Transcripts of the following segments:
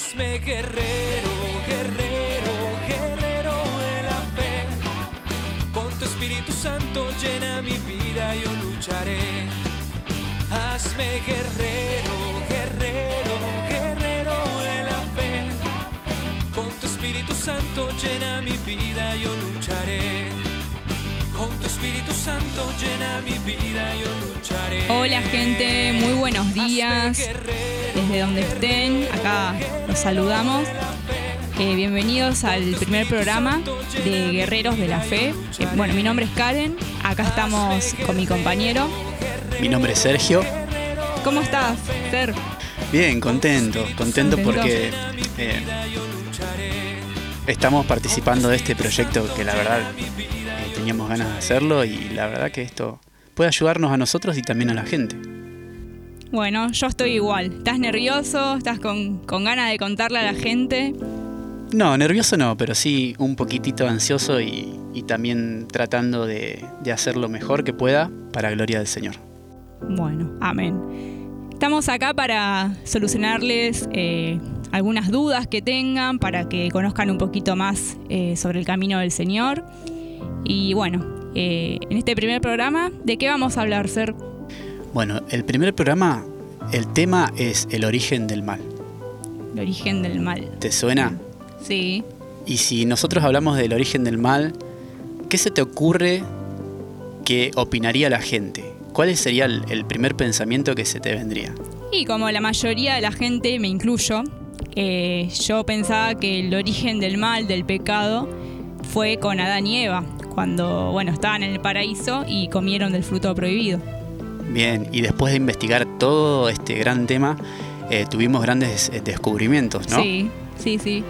Hazme guerrero, guerrero, guerrero de la fe. Con tu Espíritu Santo llena mi vida, yo lucharé. Hazme guerrero, guerrero, guerrero de la fe. Con tu Espíritu Santo llena mi vida, yo lucharé. Con tu Espíritu Santo llena mi vida, yo lucharé. Hola gente, muy buenos días. Desde donde estén, acá los saludamos. Eh, bienvenidos al primer programa de Guerreros de la Fe. Eh, bueno, mi nombre es Karen, acá estamos con mi compañero. Mi nombre es Sergio. ¿Cómo estás, Ser? Bien, contento, contento porque eh, estamos participando de este proyecto que la verdad teníamos ganas de hacerlo y la verdad que esto puede ayudarnos a nosotros y también a la gente. Bueno, yo estoy igual. ¿Estás nervioso? ¿Estás con, con ganas de contarle a la gente? No, nervioso no, pero sí un poquitito ansioso y, y también tratando de, de hacer lo mejor que pueda para gloria del Señor. Bueno, amén. Estamos acá para solucionarles eh, algunas dudas que tengan, para que conozcan un poquito más eh, sobre el camino del Señor. Y bueno, eh, en este primer programa, ¿de qué vamos a hablar, Ser? Bueno, el primer programa, el tema es el origen del mal. El origen del mal. ¿Te suena? Sí. Y si nosotros hablamos del origen del mal, ¿qué se te ocurre que opinaría la gente? ¿Cuál sería el, el primer pensamiento que se te vendría? Y como la mayoría de la gente, me incluyo, eh, yo pensaba que el origen del mal, del pecado, fue con Adán y Eva, cuando bueno, estaban en el paraíso y comieron del fruto prohibido. Bien, y después de investigar todo este gran tema, eh, tuvimos grandes eh, descubrimientos, ¿no? Sí, sí, sí.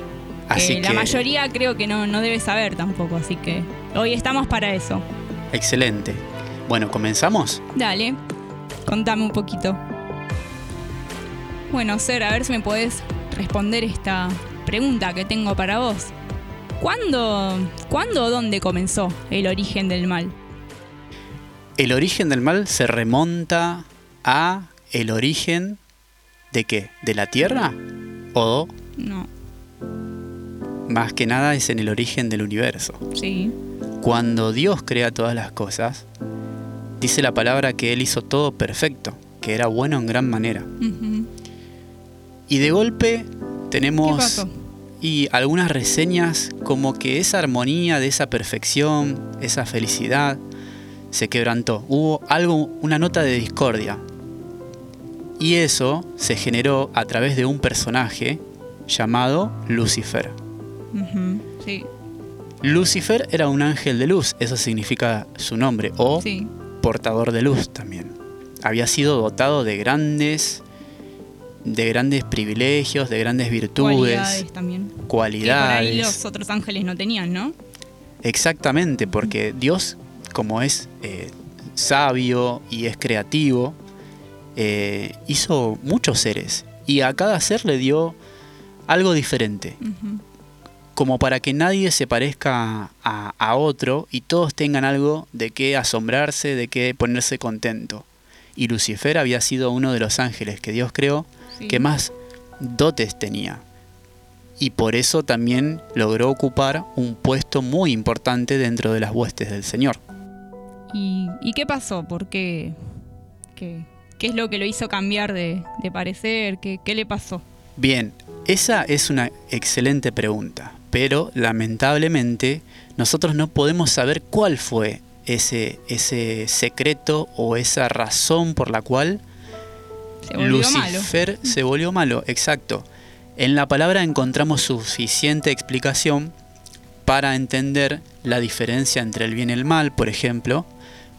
Así Eh, La que- mayoría creo que no, no debe saber tampoco, así que hoy estamos para eso. Excelente. Bueno, ¿comenzamos? Dale, contame un poquito. Bueno, Ser, a ver si me podés responder esta pregunta que tengo para vos. ¿Cuándo, ¿cuándo o dónde comenzó el origen del mal? El origen del mal se remonta a el origen de qué? ¿De la tierra? ¿O No, más que nada es en el origen del universo? sí. Cuando Dios crea todas las cosas, dice la palabra que Él hizo todo perfecto, que era bueno en gran manera. Y de golpe ¿Qué tenemos? Y algunas reseñas como que esa armonía de esa perfección, esa felicidad, se quebrantó. Hubo algo, una nota de discordia. Y eso se generó a través de un personaje llamado Lucifer. Sí, Lucifer era un ángel de luz, eso significa su nombre, o sí. portador de luz también. Había sido dotado de grandes de grandes privilegios, de grandes virtudes, Cualidades también. Que por ahí cualidades. los otros ángeles no tenían, ¿no? Exactamente, porque Dios, como es eh, sabio y es creativo, eh, hizo muchos seres y a cada ser le dio algo diferente, como para que nadie se parezca a, a otro y todos tengan algo de qué asombrarse, de qué ponerse contento. Y Lucifer había sido uno de los ángeles que Dios creó Sí. que más dotes tenía. Y por eso también logró ocupar un puesto muy importante dentro de las huestes del Señor. ¿Y, y qué pasó? ¿Por qué? ¿Qué, qué es lo que lo hizo cambiar de, de parecer? ¿Qué, ¿Qué le pasó? Bien, esa es una excelente pregunta, pero lamentablemente nosotros no podemos saber cuál fue ese, ese secreto o esa razón por la cual Se volvió malo. Lucifer se volvió malo, exacto. En la palabra encontramos suficiente explicación para entender la diferencia entre el bien y el mal, por ejemplo,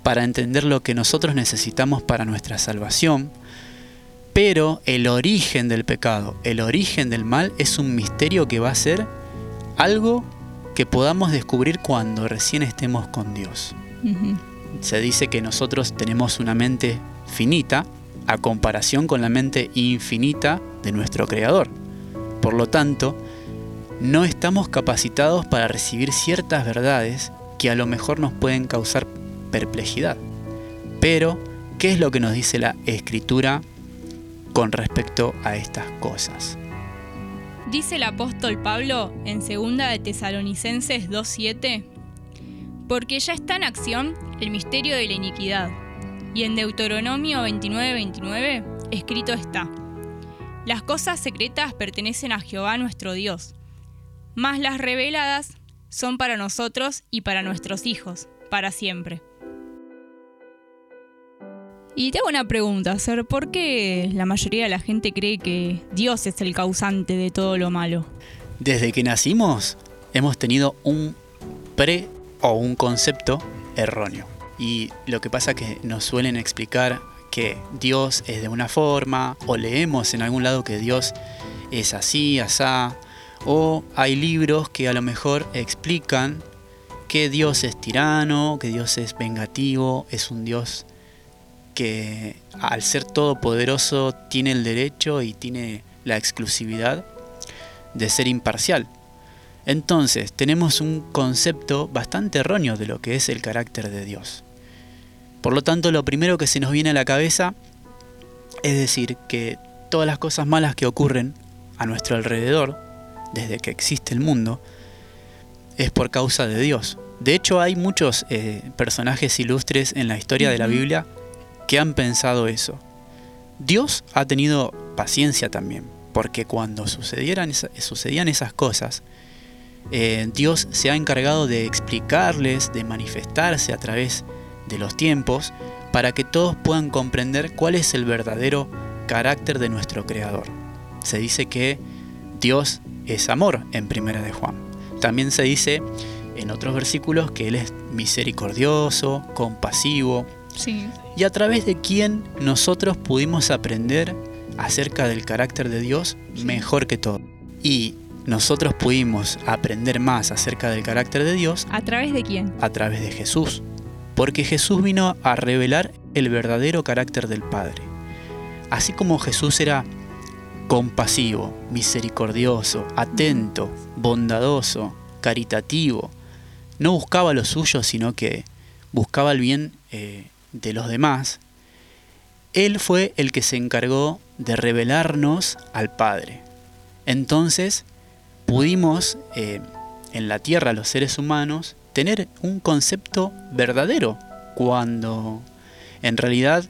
para entender lo que nosotros necesitamos para nuestra salvación. Pero el origen del pecado, el origen del mal es un misterio que va a ser algo que podamos descubrir cuando recién estemos con Dios. Se dice que nosotros tenemos una mente finita a comparación con la mente infinita de nuestro Creador. Por lo tanto, no estamos capacitados para recibir ciertas verdades que a lo mejor nos pueden causar perplejidad. Pero, ¿qué es lo que nos dice la Escritura con respecto a estas cosas? Dice el apóstol Pablo en 2 de Tesalonicenses 2.7, porque ya está en acción el misterio de la iniquidad. Y en Deuteronomio 29.29 escrito está, las cosas secretas pertenecen a Jehová nuestro Dios, mas las reveladas son para nosotros y para nuestros hijos, para siempre. Y te una pregunta, Ser, ¿por qué la mayoría de la gente cree que Dios es el causante de todo lo malo? Desde que nacimos hemos tenido un pre o un concepto erróneo. Y lo que pasa que nos suelen explicar que Dios es de una forma, o leemos en algún lado que Dios es así, asá, o hay libros que a lo mejor explican que Dios es tirano, que Dios es vengativo, es un Dios que al ser todopoderoso tiene el derecho y tiene la exclusividad de ser imparcial. Entonces tenemos un concepto bastante erróneo de lo que es el carácter de Dios. Por lo tanto, lo primero que se nos viene a la cabeza es decir que todas las cosas malas que ocurren a nuestro alrededor, desde que existe el mundo, es por causa de Dios. De hecho, hay muchos eh, personajes ilustres en la historia de la Biblia que han pensado eso. Dios ha tenido paciencia también, porque cuando sucedieran sucedían esas cosas, eh, Dios se ha encargado de explicarles, de manifestarse a través de los tiempos, para que todos puedan comprender cuál es el verdadero carácter de nuestro Creador. Se dice que Dios es amor en Primera de Juan. También se dice en otros versículos que Él es misericordioso, compasivo, y a través de quien nosotros pudimos aprender acerca del carácter de Dios mejor que todo. Y nosotros pudimos aprender más acerca del carácter de Dios. ¿A través de quién? A través de Jesús. Porque Jesús vino a revelar el verdadero carácter del Padre. Así como Jesús era compasivo, misericordioso, atento, bondadoso, caritativo, no buscaba lo suyo, sino que buscaba el bien eh, de los demás, Él fue el que se encargó de revelarnos al Padre. Entonces, pudimos eh, en la tierra, los seres humanos, tener un concepto verdadero, cuando en realidad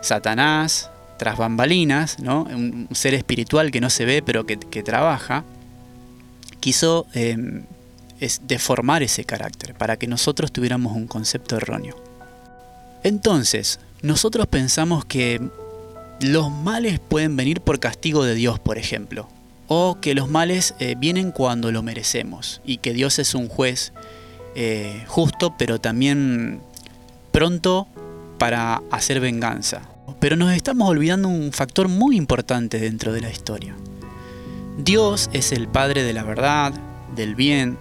Satanás, tras bambalinas, ¿no? un ser espiritual que no se ve pero que, trabaja, quiso em, deformar ese carácter para que nosotros tuviéramos un concepto erróneo. Entonces, nosotros pensamos que los males pueden venir por castigo de Dios, por ejemplo, o que los males eh, vienen cuando lo merecemos y que Dios es un juez eh, justo, pero también pronto para hacer venganza. Pero nos estamos olvidando un factor muy importante dentro de la historia. Dios es el Padre de la verdad, del bien,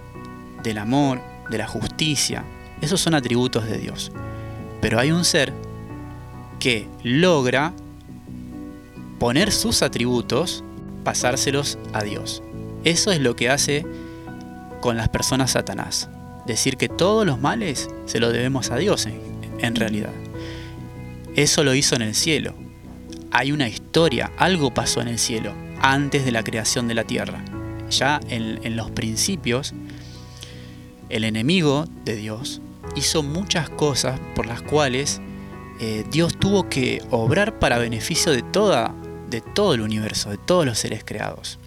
del amor, de la justicia. Esos son atributos de Dios. Pero hay un ser que logra poner sus atributos, pasárselos a Dios. Eso es lo que hace con las personas Satanás. Decir que todos los males se lo debemos a Dios en, realidad. Eso lo hizo en el cielo. Hay una historia, algo pasó en el cielo antes de la creación de la tierra. Ya en los principios, el enemigo de Dios hizo muchas cosas por las cuales eh, Dios tuvo que obrar para beneficio de, toda, de todo el universo, de todos los seres creados.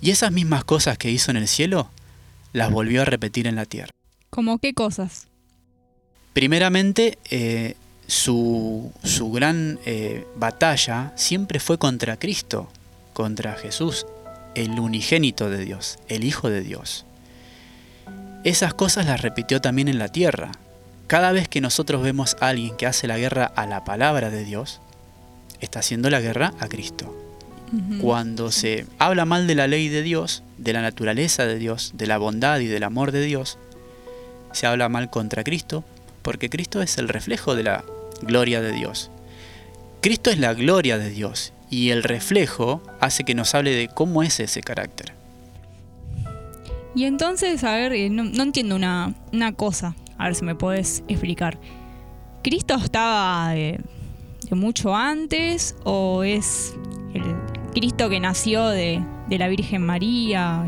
Y esas mismas cosas que hizo en el cielo, las volvió a repetir en la tierra. ¿Cómo qué cosas? Primeramente, eh, su, su, gran eh, batalla siempre fue contra Cristo, contra Jesús, el unigénito de Dios, el Hijo de Dios. Esas cosas las repitió también en la tierra. Cada vez que nosotros vemos a alguien que hace la guerra a la palabra de Dios, está haciendo la guerra a Cristo. Cuando se habla mal de la ley de Dios, de la naturaleza de Dios, de la bondad y del amor de Dios, se habla mal contra Cristo, porque Cristo es el reflejo de la gloria de Dios. Cristo es la gloria de Dios y el reflejo hace que nos hable de cómo es ese carácter. Y entonces, a ver, eh, no, entiendo una, cosa, a ver si me puedes explicar. ¿Cristo estaba de, mucho antes o es Cristo que nació de, de la Virgen María.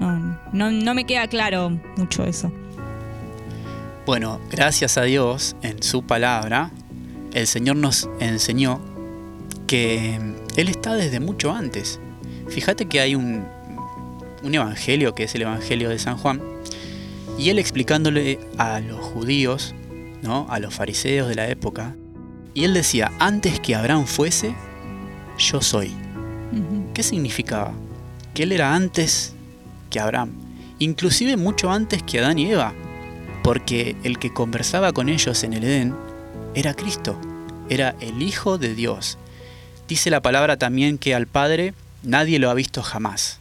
No, no, me queda claro mucho eso. Bueno, gracias a Dios, en su palabra, el Señor nos enseñó que Él está desde mucho antes. Fíjate que hay un, un evangelio que es el Evangelio de San Juan, y Él explicándole a los judíos, ¿no? a los fariseos de la época, y Él decía, antes que Abraham fuese, yo soy. ¿Qué significaba? Que Él era antes que Abraham, inclusive mucho antes que Adán y Eva, porque el que conversaba con ellos en el Edén era Cristo, era el Hijo de Dios. Dice la palabra también que al Padre nadie lo ha visto jamás.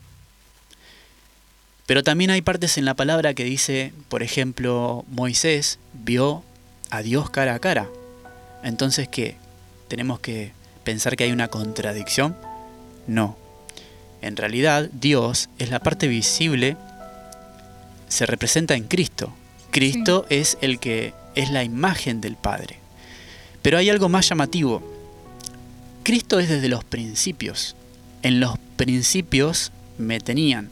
Pero también hay partes en la palabra que dice, por ejemplo, Moisés vio a Dios cara a cara. Entonces, ¿qué? ¿Tenemos que pensar que hay una contradicción? No. En realidad, Dios es la parte visible, se representa en Cristo. Cristo es el que es la imagen del Padre. Pero hay algo más llamativo. Cristo es desde los principios. En los principios me tenían.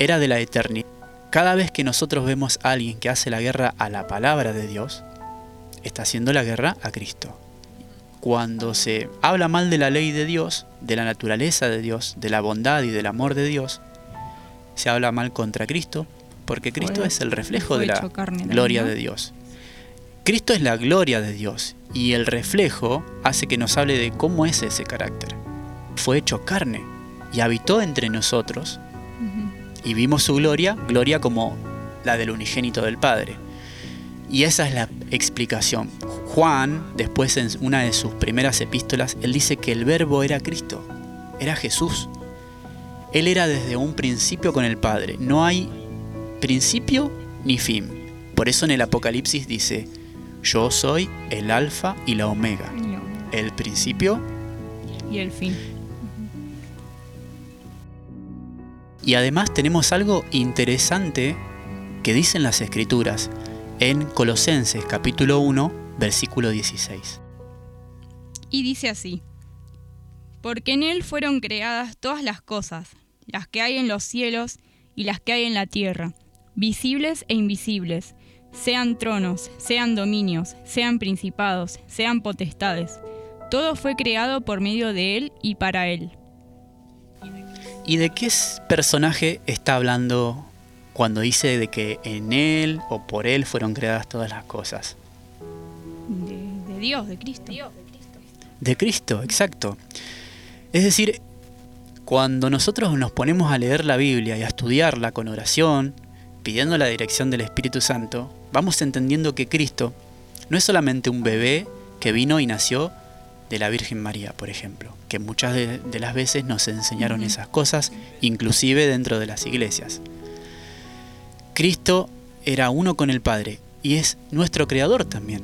Era de la eternidad. Cada vez que nosotros vemos a alguien que hace la guerra a la palabra de Dios, está haciendo la guerra a Cristo. Cuando se habla mal de la ley de Dios, de la naturaleza de Dios, de la bondad y del amor de Dios, se habla mal contra Cristo, porque Cristo es el reflejo de la gloria de Dios. Cristo es la gloria de Dios y el reflejo hace que nos hable de cómo es ese carácter. Fue hecho carne y habitó entre nosotros y vimos su gloria, gloria como la del unigénito del Padre. Y esa es la explicación. Juan, después en una de sus primeras epístolas, él dice que el verbo era Cristo, era Jesús. Él era desde un principio con el Padre. No hay principio ni fin. Por eso en el Apocalipsis dice, yo soy el alfa y la omega, el principio y el fin. Y además tenemos algo interesante que dicen las escrituras en Colosenses capítulo 1, versículo 16. Y dice así, porque en Él fueron creadas todas las cosas, las que hay en los cielos y las que hay en la tierra visibles e invisibles, sean tronos, sean dominios, sean principados, sean potestades. Todo fue creado por medio de Él y para Él. ¿Y de qué personaje está hablando cuando dice de que en Él o por Él fueron creadas todas las cosas? De, Dios, de Cristo. De Cristo, exacto. Es decir, cuando nosotros nos ponemos a leer la Biblia y a estudiarla con oración, pidiendo la dirección del Espíritu Santo, vamos entendiendo que Cristo no es solamente un bebé que vino y nació de la Virgen María, por ejemplo, que muchas de, las veces nos enseñaron esas cosas, inclusive dentro de las iglesias. Cristo era uno con el Padre y es nuestro creador también.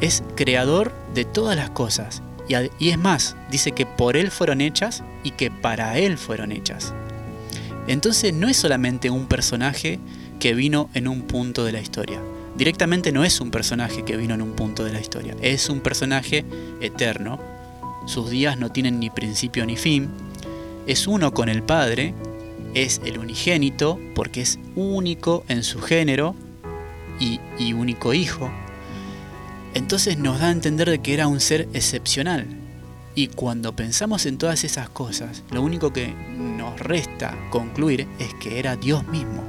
Es creador de todas las cosas. Y, y es más, dice que por Él fueron hechas y que para Él fueron hechas. Entonces no es solamente un personaje que vino en un punto de la historia. Directamente no es un personaje que vino en un punto de la historia. Es un personaje eterno. Sus días no tienen ni principio ni fin. Es uno con el Padre. Es el unigénito porque es único en su género y, único hijo. Entonces nos da a entender de que era un ser excepcional, y cuando pensamos en todas esas cosas, lo único que nos resta concluir es que era Dios mismo.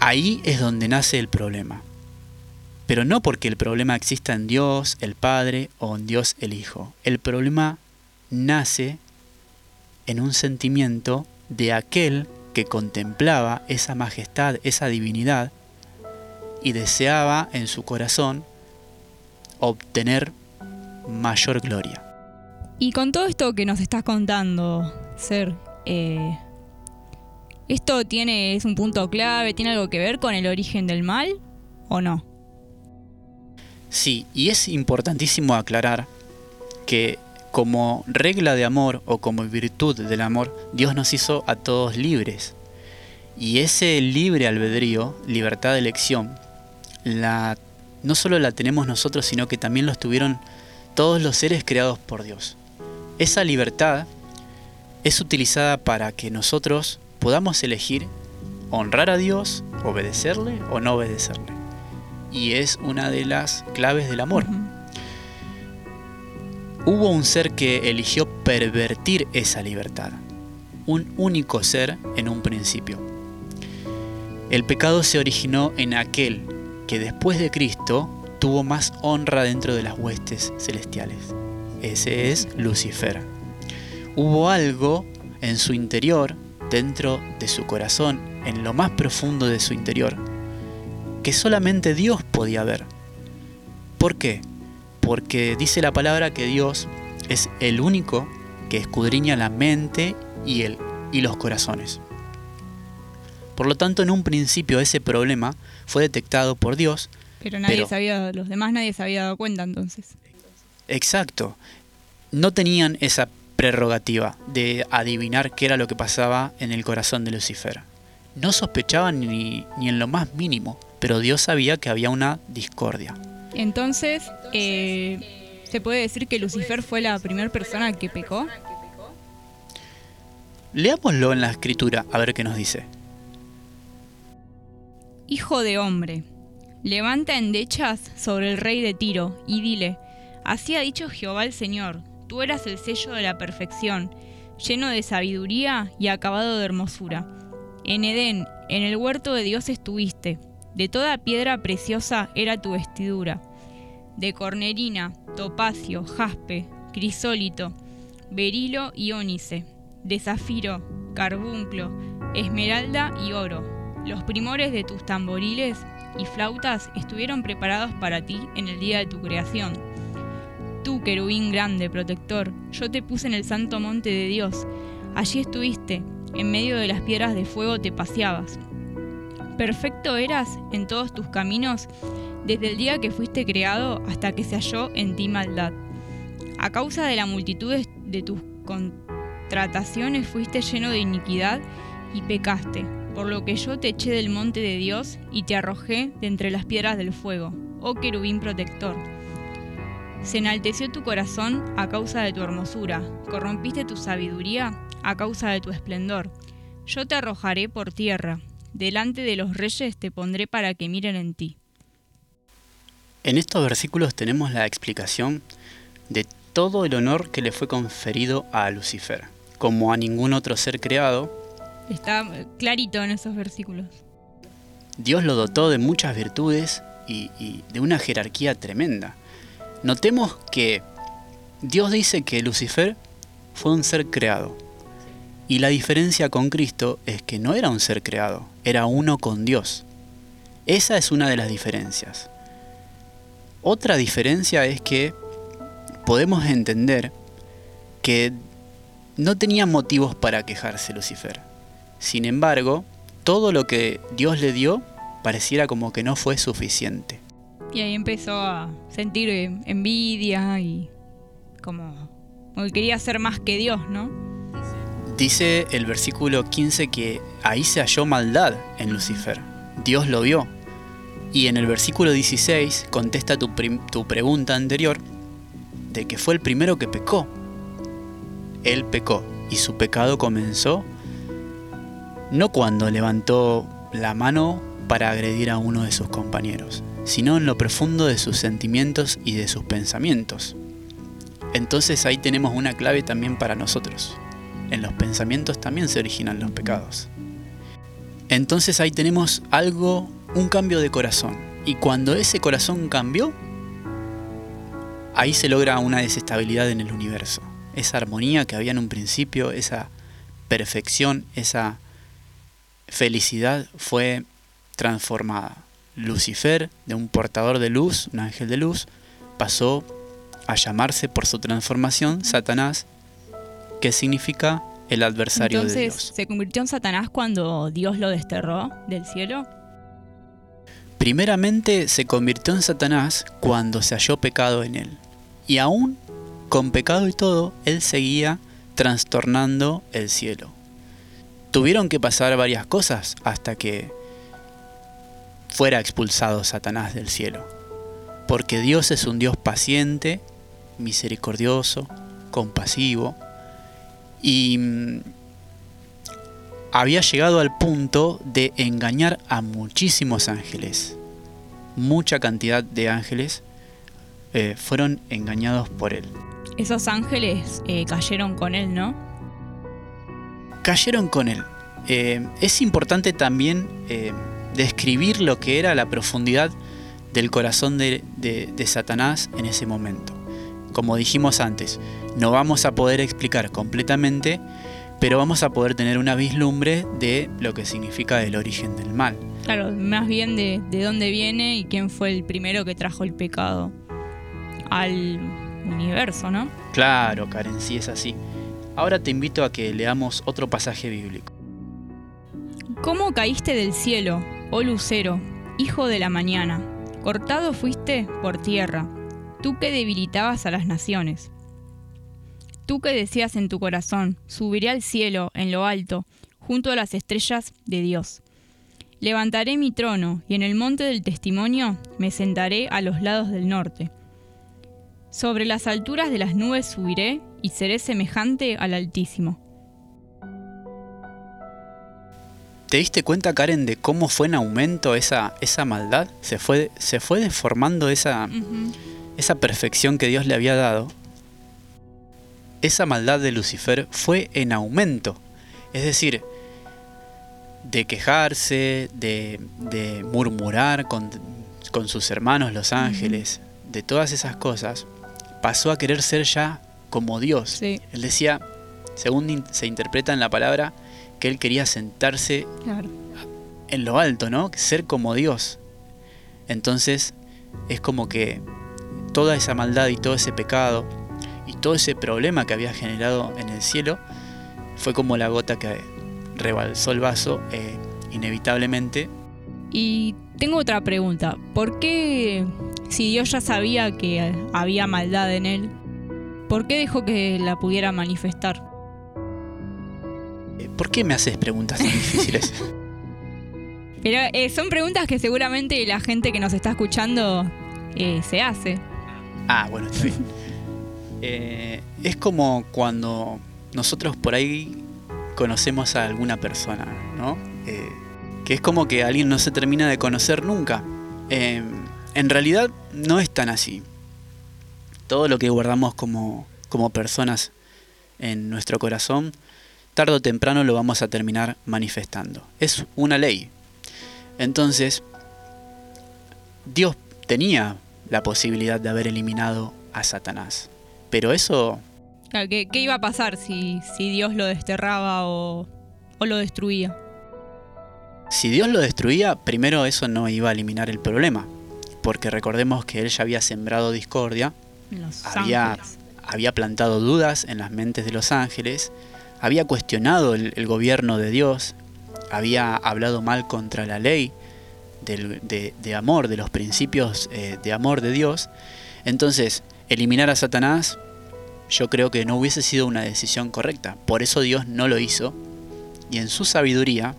Ahí es donde nace el problema. Pero no porque el problema exista en Dios el Padre o en Dios el Hijo. El problema nace en un sentimiento de aquel que contemplaba esa majestad, esa divinidad, y deseaba en su corazón obtener mayor gloria. Y con todo esto que nos estás contando, Ser, eh, ¿esto tiene, es un punto clave, tiene algo que ver con el origen del mal o no? Sí, y es importantísimo aclarar que como regla de amor o como virtud del amor, Dios nos hizo a todos libres. Y ese libre albedrío, libertad de elección, no solo la tenemos nosotros, sino que también lo tuvieron todos los seres creados por Dios. Esa libertad es utilizada para que nosotros podamos elegir honrar a Dios, obedecerle o no obedecerle. Y es una de las claves del amor. Hubo un ser que eligió pervertir esa libertad, un único ser en un principio. El pecado se originó en aquel que después de Cristo tuvo más honra dentro de las huestes celestiales. Ese es Lucifer. Hubo algo en su interior, dentro de su corazón, en lo más profundo de su interior, que solamente Dios podía ver. ¿Por qué? Porque dice la palabra que Dios es el único que escudriña la mente y, el, y los corazones. Por lo tanto, en un principio ese problema fue detectado por Dios pero nadie sabía, los demás nadie se había dado cuenta entonces. Exacto. No tenían esa prerrogativa de adivinar qué era lo que pasaba en el corazón de Lucifer. No sospechaban ni, ni en lo más mínimo, pero Dios sabía que había una discordia. Entonces, eh, ¿se puede decir que Lucifer fue la primera persona que pecó? Leámoslo en la escritura a ver qué nos dice. Hijo de hombre, Levanta endechas sobre el rey de Tiro, y dile, Así ha dicho Jehová el Señor, tú eras el sello de la perfección, lleno de sabiduría y acabado de hermosura. En Edén, en el huerto de Dios estuviste, de toda piedra preciosa era tu vestidura, de cornerina, topacio, jaspe, crisólito, berilo y ónice, de zafiro, carbunclo, esmeralda y oro. Los primores de tus tamboriles y flautas estuvieron preparados para ti en el día de tu creación. Tú, querubín grande, protector, yo te puse en el santo monte de Dios. Allí estuviste, en medio de las piedras de fuego te paseabas. Perfecto eras en todos tus caminos desde el día que fuiste creado hasta que se halló en ti maldad. A causa de la multitud de tus contrataciones fuiste lleno de iniquidad y pecaste por lo que yo te eché del monte de Dios y te arrojé de entre las piedras del fuego, oh querubín protector. Se enalteció tu corazón a causa de tu hermosura, corrompiste tu sabiduría a causa de tu esplendor. Yo te arrojaré por tierra, delante de los reyes te pondré para que miren en ti. En estos versículos tenemos la explicación de todo el honor que le fue conferido a Lucifer. Como a ningún otro ser creado, Está clarito en esos versículos. Dios lo dotó de muchas virtudes y, de una jerarquía tremenda. Notemos que Dios dice que Lucifer fue un ser creado. Y la diferencia con Cristo es que no era un ser creado, era uno con Dios. Esa es una de las diferencias. Otra diferencia es que podemos entender que no tenía motivos para quejarse Lucifer. Sin embargo, todo lo que Dios le dio pareciera como que no fue suficiente. Y ahí empezó a sentir envidia y como, que quería ser más que Dios, ¿no? Dice el versículo 15 que ahí se halló maldad en Lucifer. Dios lo vio. Y en el versículo 16 contesta tu, pregunta anterior de que fue el primero que pecó. Él pecó y su pecado comenzó no cuando levantó la mano para agredir a uno de sus compañeros, sino en lo profundo de sus sentimientos y de sus pensamientos. Entonces ahí tenemos una clave también para nosotros. En los pensamientos también se originan los pecados. Entonces ahí tenemos algo, un cambio de corazón. Y cuando ese corazón cambió, ahí se logra una desestabilidad en el universo. Esa armonía que había en un principio, esa perfección, esa felicidad fue transformada. Lucifer, de un portador de luz, un ángel de luz, pasó a llamarse por su transformación Satanás, que significa el adversario de Dios. ¿Se convirtió en Satanás cuando Dios lo desterró del cielo? Primeramente se convirtió en Satanás cuando se halló pecado en él. Y aún con pecado y todo, él seguía trastornando el cielo tuvieron que pasar varias cosas hasta que fuera expulsado Satanás del cielo. Porque Dios es un Dios paciente, misericordioso, compasivo y mm, había llegado al punto de engañar a muchísimos ángeles. Mucha cantidad de ángeles eh, fueron engañados por él. Esos ángeles eh, cayeron con él, ¿no? Cayeron con él. Eh, es importante también describir lo que era la profundidad del corazón de, de Satanás en ese momento. Como dijimos antes, no vamos a poder explicar completamente, pero vamos a poder tener una vislumbre de lo que significa el origen del mal. Claro, más bien de, de dónde viene y quién fue el primero que trajo el pecado al universo, ¿no? Claro, Karen, sí es así. Ahora te invito a que leamos otro pasaje bíblico. ¿Cómo caíste del cielo, oh lucero, hijo de la mañana? Cortado fuiste por tierra, tú que debilitabas a las naciones. Tú que decías en tu corazón, subiré al cielo, en lo alto, junto a las estrellas de Dios. Levantaré mi trono, y en el monte del testimonio me sentaré a los lados del norte sobre las alturas de las nubes subiré y seré semejante al Altísimo. ¿Te diste cuenta, Karen, de cómo fue en aumento esa, esa maldad? Se fue, se fue deformando esa, esa perfección que Dios le había dado. Esa maldad de Lucifer fue en aumento. Es decir, de quejarse, de, de murmurar con, con, sus hermanos los ángeles, de todas esas cosas, pasó a querer ser ya como Dios. Él decía, según se interpreta en la palabra, que él quería sentarse en lo alto, ¿no? Ser como Dios. Entonces es como que toda esa maldad y todo ese pecado y todo ese problema que había generado en el cielo fue como la gota que rebalsó el vaso eh, inevitablemente. Y tengo otra pregunta. ¿Por qué si Dios ya sabía que había maldad en él, ¿por qué dejó que la pudiera manifestar? Eh, ¿Por qué me haces preguntas tan difíciles? Pero eh, son preguntas que seguramente la gente que nos está escuchando eh, se hace. Ah, bueno, está bien. es como cuando nosotros por ahí conocemos a alguna persona, ¿no? que es como que alguien no se termina de conocer nunca. Em, en realidad no es tan así. Todo lo que guardamos como, como personas en nuestro corazón, tarde o temprano lo vamos a terminar manifestando. Es una ley. Entonces, Dios tenía la posibilidad de haber eliminado a Satanás. Pero eso... ¿Qué, qué iba a pasar si, si Dios lo desterraba o, o lo destruía? Si Dios lo destruía, primero eso no iba a eliminar el problema porque recordemos que él ya había sembrado discordia, había, había, plantado dudas en las mentes de los ángeles, había cuestionado el, gobierno de Dios, había hablado mal contra la ley de, amor, de los principios eh, de amor de Dios. Entonces, eliminar a Satanás yo creo que no hubiese sido una decisión correcta. Por eso Dios no lo hizo. Y en su sabiduría,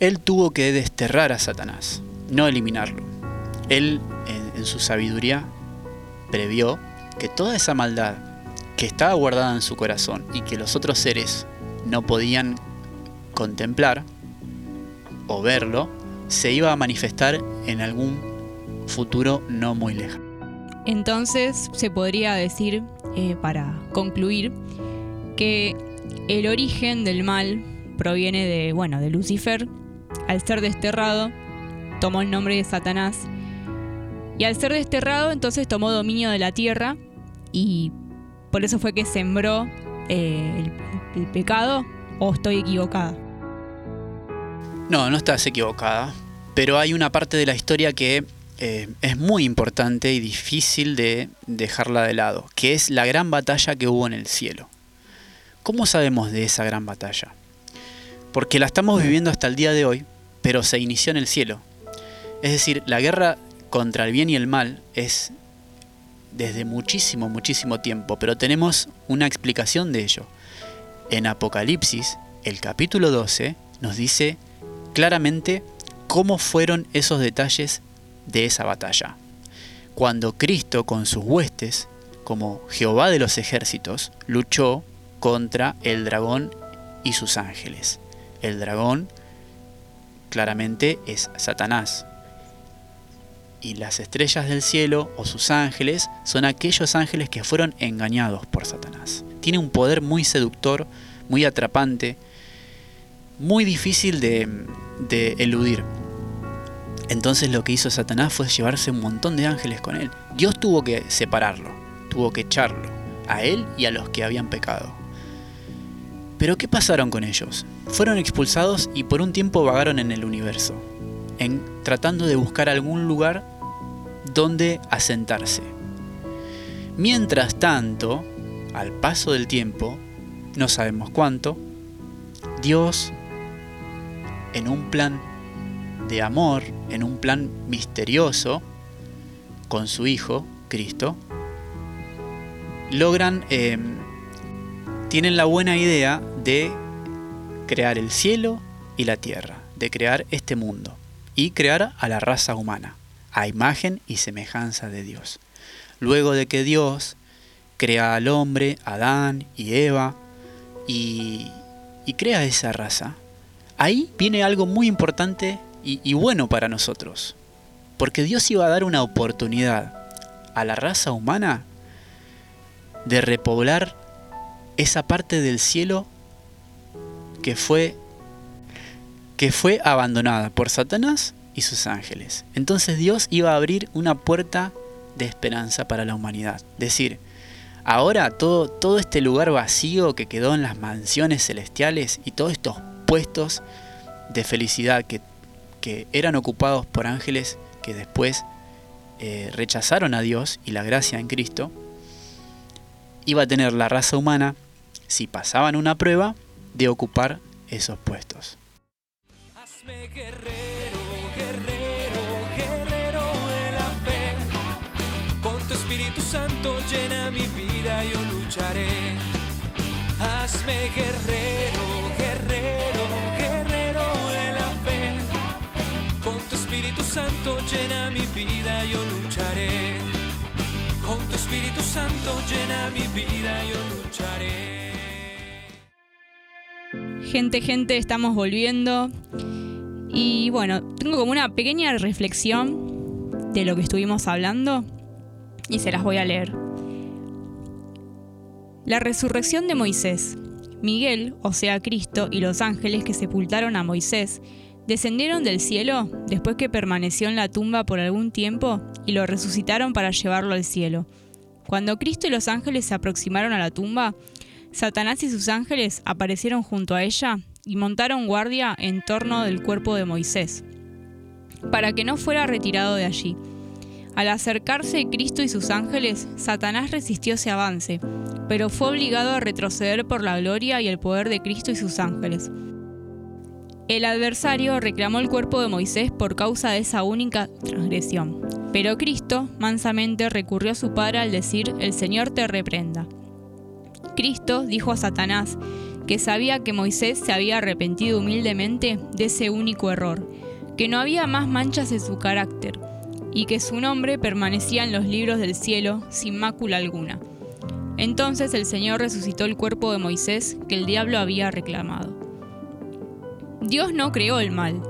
Él tuvo que desterrar a Satanás, no eliminarlo. Él, en, su sabiduría, previó que toda esa maldad que estaba guardada en su corazón y que los otros seres no podían contemplar o verlo, se iba a manifestar en algún futuro no muy lejano. Entonces se podría decir, eh, para concluir, que el origen del mal proviene de, bueno, de Lucifer. Al ser desterrado, tomó el nombre de Satanás y al ser desterrado, entonces tomó dominio de la tierra y por eso fue que sembró eh, el, pecado. ¿O estoy equivocada? No, no estás equivocada. Pero hay una parte de la historia que eh, es muy importante y difícil de dejarla de lado, que es la gran batalla que hubo en el cielo. ¿Cómo sabemos de esa gran batalla? Porque la estamos viviendo hasta el día de hoy, pero se inició en el cielo. Es decir, la guerra contra el bien y el mal es desde muchísimo, muchísimo tiempo, pero tenemos una explicación de ello. En Apocalipsis, el capítulo 12, nos dice claramente cómo fueron esos detalles de esa batalla. Cuando Cristo con sus huestes como Jehová de los ejércitos, luchó contra el dragón y sus ángeles. El dragón claramente es Satanás. Y las estrellas del cielo o sus ángeles son aquellos ángeles que fueron engañados por Satanás. Tiene un poder muy seductor, muy atrapante, muy difícil de, eludir. Entonces lo que hizo Satanás fue llevarse un montón de ángeles con él. Dios tuvo que separarlo, tuvo que echarlo, a él y a los que habían pecado. Pero ¿qué pasaron con ellos? Fueron expulsados y por un tiempo vagaron en el universo, en, tratando de buscar algún lugar donde asentarse. Mientras tanto, al paso del tiempo, no sabemos cuánto, Dios, en un plan de amor, en un plan misterioso, con su Hijo, Cristo, logran eh, tienen la buena idea de crear el cielo y la tierra, de crear este mundo y crear a la raza humana, a imagen y semejanza de Dios. Luego de que Dios crea al hombre, Adán y Eva, y, crea esa raza, ahí viene algo muy importante y, bueno para nosotros, porque Dios iba a dar una oportunidad a la raza humana de repoblar esa parte del cielo que fue que fue abandonada por Satanás y sus ángeles. Entonces Dios iba a abrir una puerta de esperanza para la humanidad. Decir, ahora todo, todo este lugar vacío que quedó en las mansiones celestiales y todos estos puestos de felicidad que, que eran ocupados por ángeles que después eh, rechazaron a Dios y la gracia en Cristo, iba a tener la raza humana, si pasaban una prueba, de ocupar esos puestos. Hazme guerrero, guerrero, guerrero de la fe. Con tu Espíritu Santo llena mi vida, yo lucharé. Hazme guerrero, Llena mi vida, yo lucharé. Con tu Espíritu Santo llena mi vida, yo lucharé. Gente, gente, estamos volviendo. Y bueno, tengo como una pequeña reflexión de lo que estuvimos hablando y se las voy a leer. La resurrección de Moisés. Miguel, o sea Cristo, y los ángeles que sepultaron a Moisés, descendieron del cielo después que permaneció en la tumba por algún tiempo y lo resucitaron para llevarlo al cielo. Cuando Cristo y los ángeles se aproximaron a la tumba, Satanás y sus ángeles aparecieron junto a ella y montaron guardia en torno del cuerpo de Moisés, para que no fuera retirado de allí. Al acercarse Cristo y sus ángeles, Satanás resistió ese avance, pero fue obligado a retroceder por la gloria y el poder de Cristo y sus ángeles. El adversario reclamó el cuerpo de Moisés por causa de esa única transgresión, pero Cristo mansamente recurrió a su Padre al decir, el Señor te reprenda. Cristo dijo a Satanás que sabía que Moisés se había arrepentido humildemente de ese único error, que no había más manchas en su carácter, y que su nombre permanecía en los libros del cielo sin mácula alguna. Entonces el Señor resucitó el cuerpo de Moisés que el diablo había reclamado. Dios no creó el mal,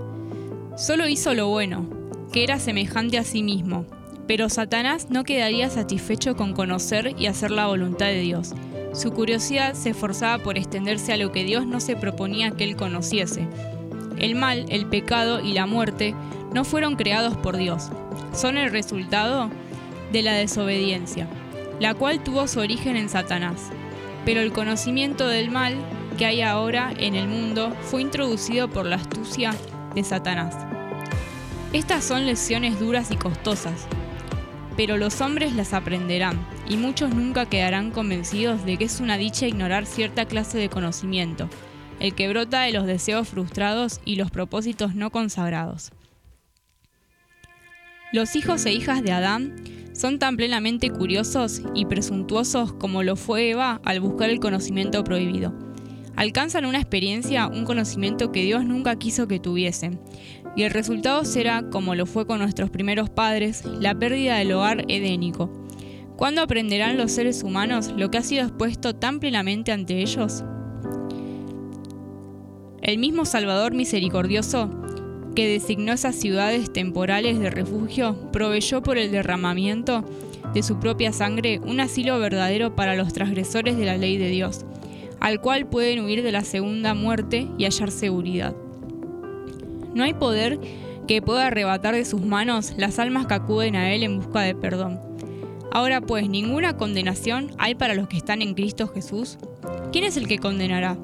solo hizo lo bueno, que era semejante a sí mismo, pero Satanás no quedaría satisfecho con conocer y hacer la voluntad de Dios, su curiosidad se esforzaba por extenderse a lo que Dios no se proponía que él conociese. El mal, el pecado y la muerte no fueron creados por Dios, son el resultado de la desobediencia, la cual tuvo su origen en Satanás. Pero el conocimiento del mal que hay ahora en el mundo fue introducido por la astucia de Satanás. Estas son lecciones duras y costosas, pero los hombres las aprenderán, y muchos nunca quedarán convencidos de que es una dicha ignorar cierta clase de conocimiento, el que brota de los deseos frustrados y los propósitos no consagrados. Los hijos e hijas de Adán son tan plenamente curiosos y presuntuosos como lo fue Eva al buscar el conocimiento prohibido. Alcanzan una experiencia, un conocimiento que Dios nunca quiso que tuviesen, y el resultado será, como lo fue con nuestros primeros padres, la pérdida del hogar edénico. ¿Cuándo aprenderán los seres humanos lo que ha sido expuesto tan plenamente ante ellos? El mismo Salvador misericordioso que designó esas ciudades temporales de refugio proveyó por el derramamiento de su propia sangre un asilo verdadero para los transgresores de la ley de Dios, al cual pueden huir de la segunda muerte y hallar seguridad. No hay poder que pueda arrebatar de sus manos las almas que acuden a Él en busca de perdón. Ahora pues, ninguna condenación hay para los que están en Cristo Jesús. ¿Quién es el que condenará?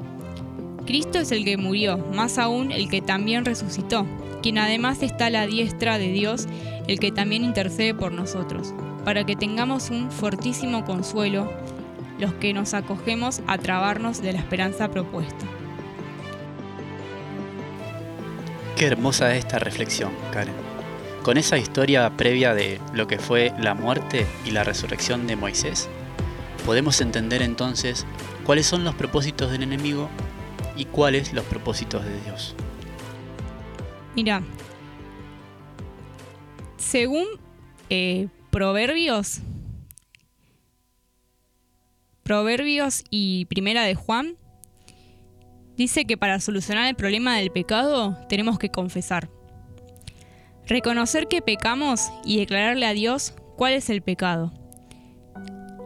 Cristo es el que murió, más aún el que también resucitó, quien además está a la diestra de Dios, el que también intercede por nosotros, para que tengamos un fortísimo consuelo los que nos acogemos a trabarnos de la esperanza propuesta. Qué hermosa es esta reflexión, Karen. Con esa historia previa de lo que fue la muerte y la resurrección de Moisés, podemos entender entonces cuáles son los propósitos del enemigo y cuáles los propósitos de Dios. Mira, según eh, Proverbios, Proverbios y Primera de Juan, dice que para solucionar el problema del pecado tenemos que confesar. Reconocer que pecamos y declararle a Dios cuál es el pecado.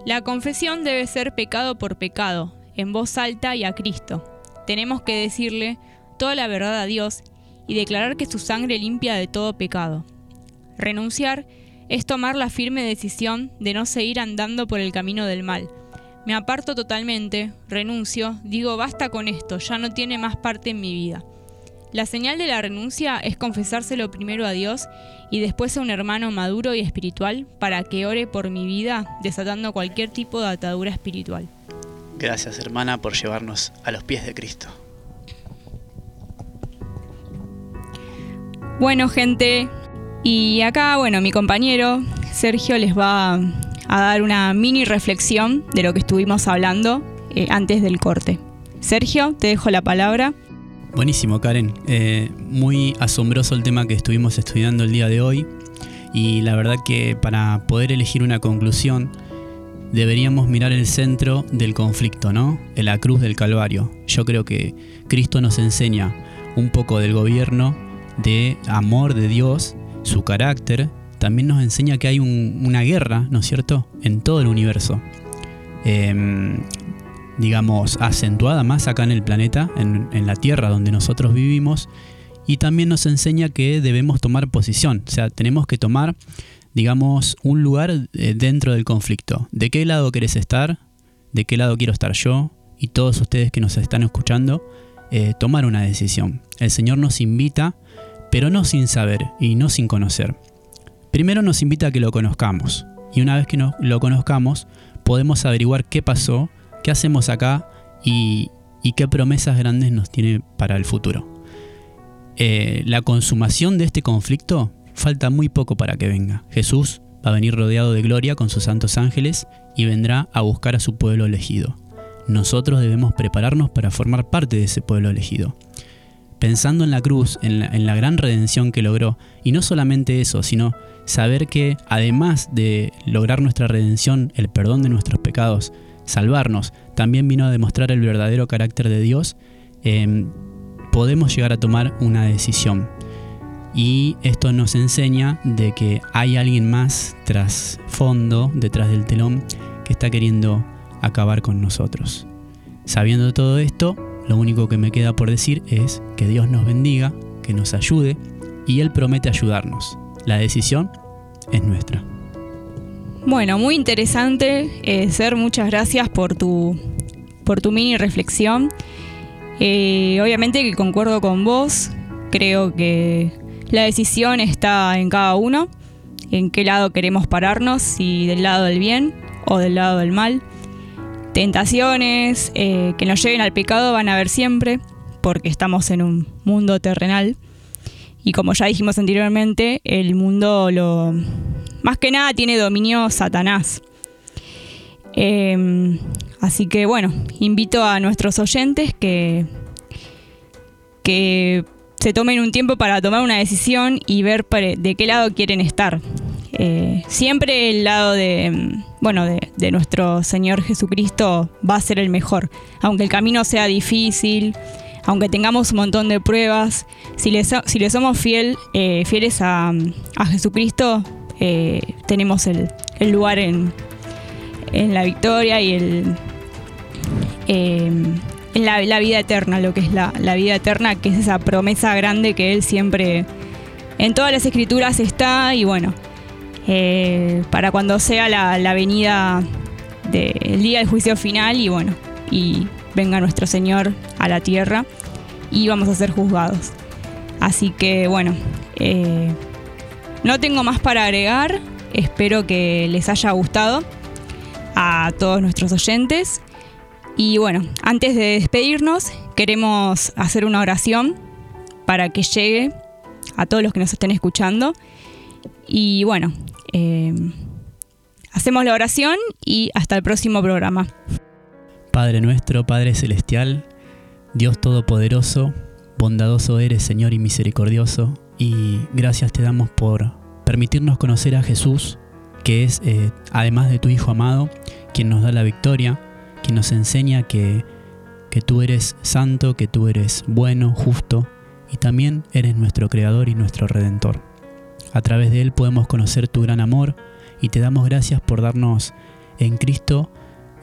La confesión debe ser pecado por pecado, en voz alta y a Cristo. Tenemos que decirle toda la verdad a Dios y declarar que su sangre limpia de todo pecado. Renunciar es tomar la firme decisión de no seguir andando por el camino del mal, me aparto totalmente, renuncio, digo basta con esto, ya no tiene más parte en mi vida. La señal de la renuncia es confesárselo primero a Dios y después a un hermano maduro y espiritual para que ore por mi vida, desatando cualquier tipo de atadura espiritual. Gracias hermana por llevarnos a los pies de Cristo. Bueno gente, y acá, bueno, mi compañero Sergio les va a dar una mini reflexión de lo que estuvimos hablando eh, antes del corte. Sergio, te dejo la palabra. Buenísimo, Karen. Eh, muy asombroso el tema que estuvimos estudiando el día de hoy y la verdad que para poder elegir una conclusión deberíamos mirar el centro del conflicto, ¿no? En la cruz del Calvario. Yo creo que Cristo nos enseña un poco del gobierno, de amor de Dios, su carácter también nos enseña que hay una guerra, ¿no es cierto?, en todo el universo. Em, digamos, acentuada más acá en el planeta, en, la Tierra donde nosotros vivimos, y también nos enseña que debemos tomar posición, o sea, tenemos que tomar, digamos, un lugar eh, dentro del conflicto. ¿De qué lado querés estar? ¿De qué lado quiero estar yo? Y todos ustedes que nos están escuchando, eh, tomar una decisión. El Señor nos invita, pero no sin saber y no sin conocer. Primero nos invita a que lo conozcamos y una vez que lo conozcamos podemos averiguar qué pasó, qué hacemos acá y, qué promesas grandes nos tiene para el futuro. Eh, la consumación de este conflicto falta muy poco para que venga. Jesús va a venir rodeado de gloria con sus santos ángeles y vendrá a buscar a su pueblo elegido. Nosotros debemos prepararnos para formar parte de ese pueblo elegido pensando en la cruz, en la, gran redención que logró, y no solamente eso, sino saber que además de lograr nuestra redención, el perdón de nuestros pecados, salvarnos, también vino a demostrar el verdadero carácter de Dios, em, podemos llegar a tomar una decisión. Y esto nos enseña de que hay alguien más tras fondo, detrás del telón, que está queriendo acabar con nosotros. Sabiendo todo esto, lo único que me queda por decir es que Dios nos bendiga, que nos ayude y Él promete ayudarnos. La decisión es nuestra. Bueno, muy interesante, eh, Ser, muchas gracias por tu, por tu mini reflexión. Eh, obviamente que concuerdo con vos, creo que la decisión está en cada uno, en qué lado queremos pararnos, si del lado del bien o del lado del mal tentaciones eh, que nos lleven al pecado van a haber siempre, porque estamos en un mundo terrenal. Y como ya dijimos anteriormente, el mundo lo más que nada tiene dominio Satanás. Em, así que bueno, invito a nuestros oyentes que, que se tomen un tiempo para tomar una decisión y ver de qué lado quieren estar. eh, siempre el lado de, bueno, de, nuestro Señor Jesucristo va a ser el mejor. Aunque el camino sea difícil, aunque tengamos un montón de pruebas, si le, si le somos fiel, eh, fieles a, Jesucristo, eh, tenemos el, lugar en, en, la victoria y el, en la, vida eterna, lo que es la, la vida eterna, que es esa promesa grande que Él siempre en todas las escrituras está y bueno, eh, para cuando sea la, venida del día del juicio final y bueno, y venga nuestro Señor a la tierra y vamos a ser juzgados. Así que bueno, eh, no tengo más para agregar, espero que les haya gustado a todos nuestros oyentes. Y bueno, antes de despedirnos, queremos hacer una oración para que llegue a todos los que nos estén escuchando. Y bueno, eh, hacemos la oración y hasta el próximo programa. Padre nuestro, Padre Celestial, Dios Todopoderoso, bondadoso eres Señor y misericordioso, y gracias te damos por permitirnos conocer a Jesús, que es, eh, además de tu Hijo amado, quien nos da la victoria, quien nos enseña que, que tú eres santo, que tú eres bueno, justo, y también eres nuestro Creador y nuestro Redentor. A través de Él podemos conocer tu gran amor y te damos gracias por darnos en Cristo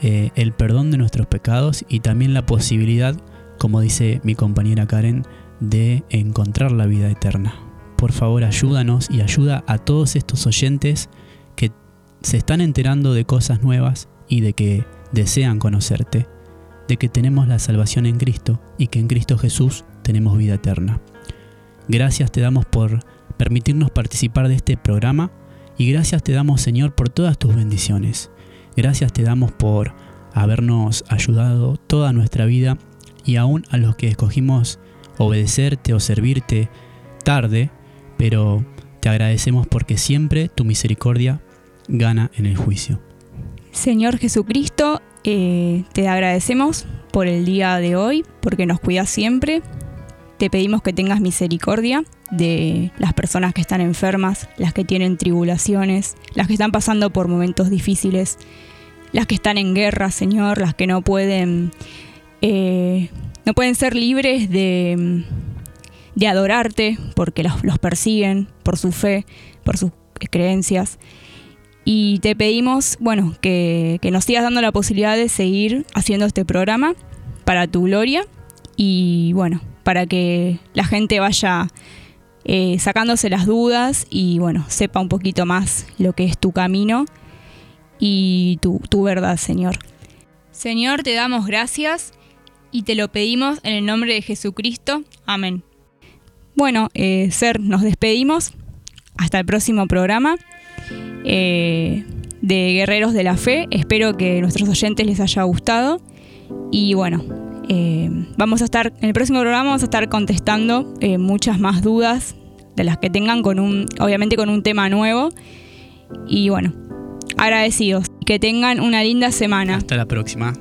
eh, el perdón de nuestros pecados y también la posibilidad, como dice mi compañera Karen, de encontrar la vida eterna. Por favor, ayúdanos y ayuda a todos estos oyentes que se están enterando de cosas nuevas y de que desean conocerte, de que tenemos la salvación en Cristo y que en Cristo Jesús tenemos vida eterna. Gracias te damos por permitirnos participar de este programa y gracias te damos Señor por todas tus bendiciones. Gracias te damos por habernos ayudado toda nuestra vida y aún a los que escogimos obedecerte o servirte tarde, pero te agradecemos porque siempre tu misericordia gana en el juicio. Señor Jesucristo, eh, te agradecemos por el día de hoy, porque nos cuidas siempre. Te pedimos que tengas misericordia de las personas que están enfermas, las que tienen tribulaciones, las que están pasando por momentos difíciles, las que están en guerra, Señor, las que no pueden, eh, no pueden ser libres de, de adorarte porque los, los persiguen por su fe, por sus creencias. Y te pedimos, bueno, que, que, nos sigas dando la posibilidad de seguir haciendo este programa para tu gloria y bueno, para que la gente vaya eh, sacándose las dudas y bueno, sepa un poquito más lo que es tu camino y tu, verdad, Señor. Señor, te damos gracias y te lo pedimos en el nombre de Jesucristo. Amén. Bueno, eh, Ser, nos despedimos. Hasta el próximo programa eh, de Guerreros de la Fe. Espero que nuestros oyentes les haya gustado. Y bueno, eh, vamos a estar, en el próximo programa vamos a estar contestando muchas más dudas de las que tengan con un, obviamente con un tema nuevo. Y bueno, agradecidos. Que tengan una linda semana. Hasta la próxima.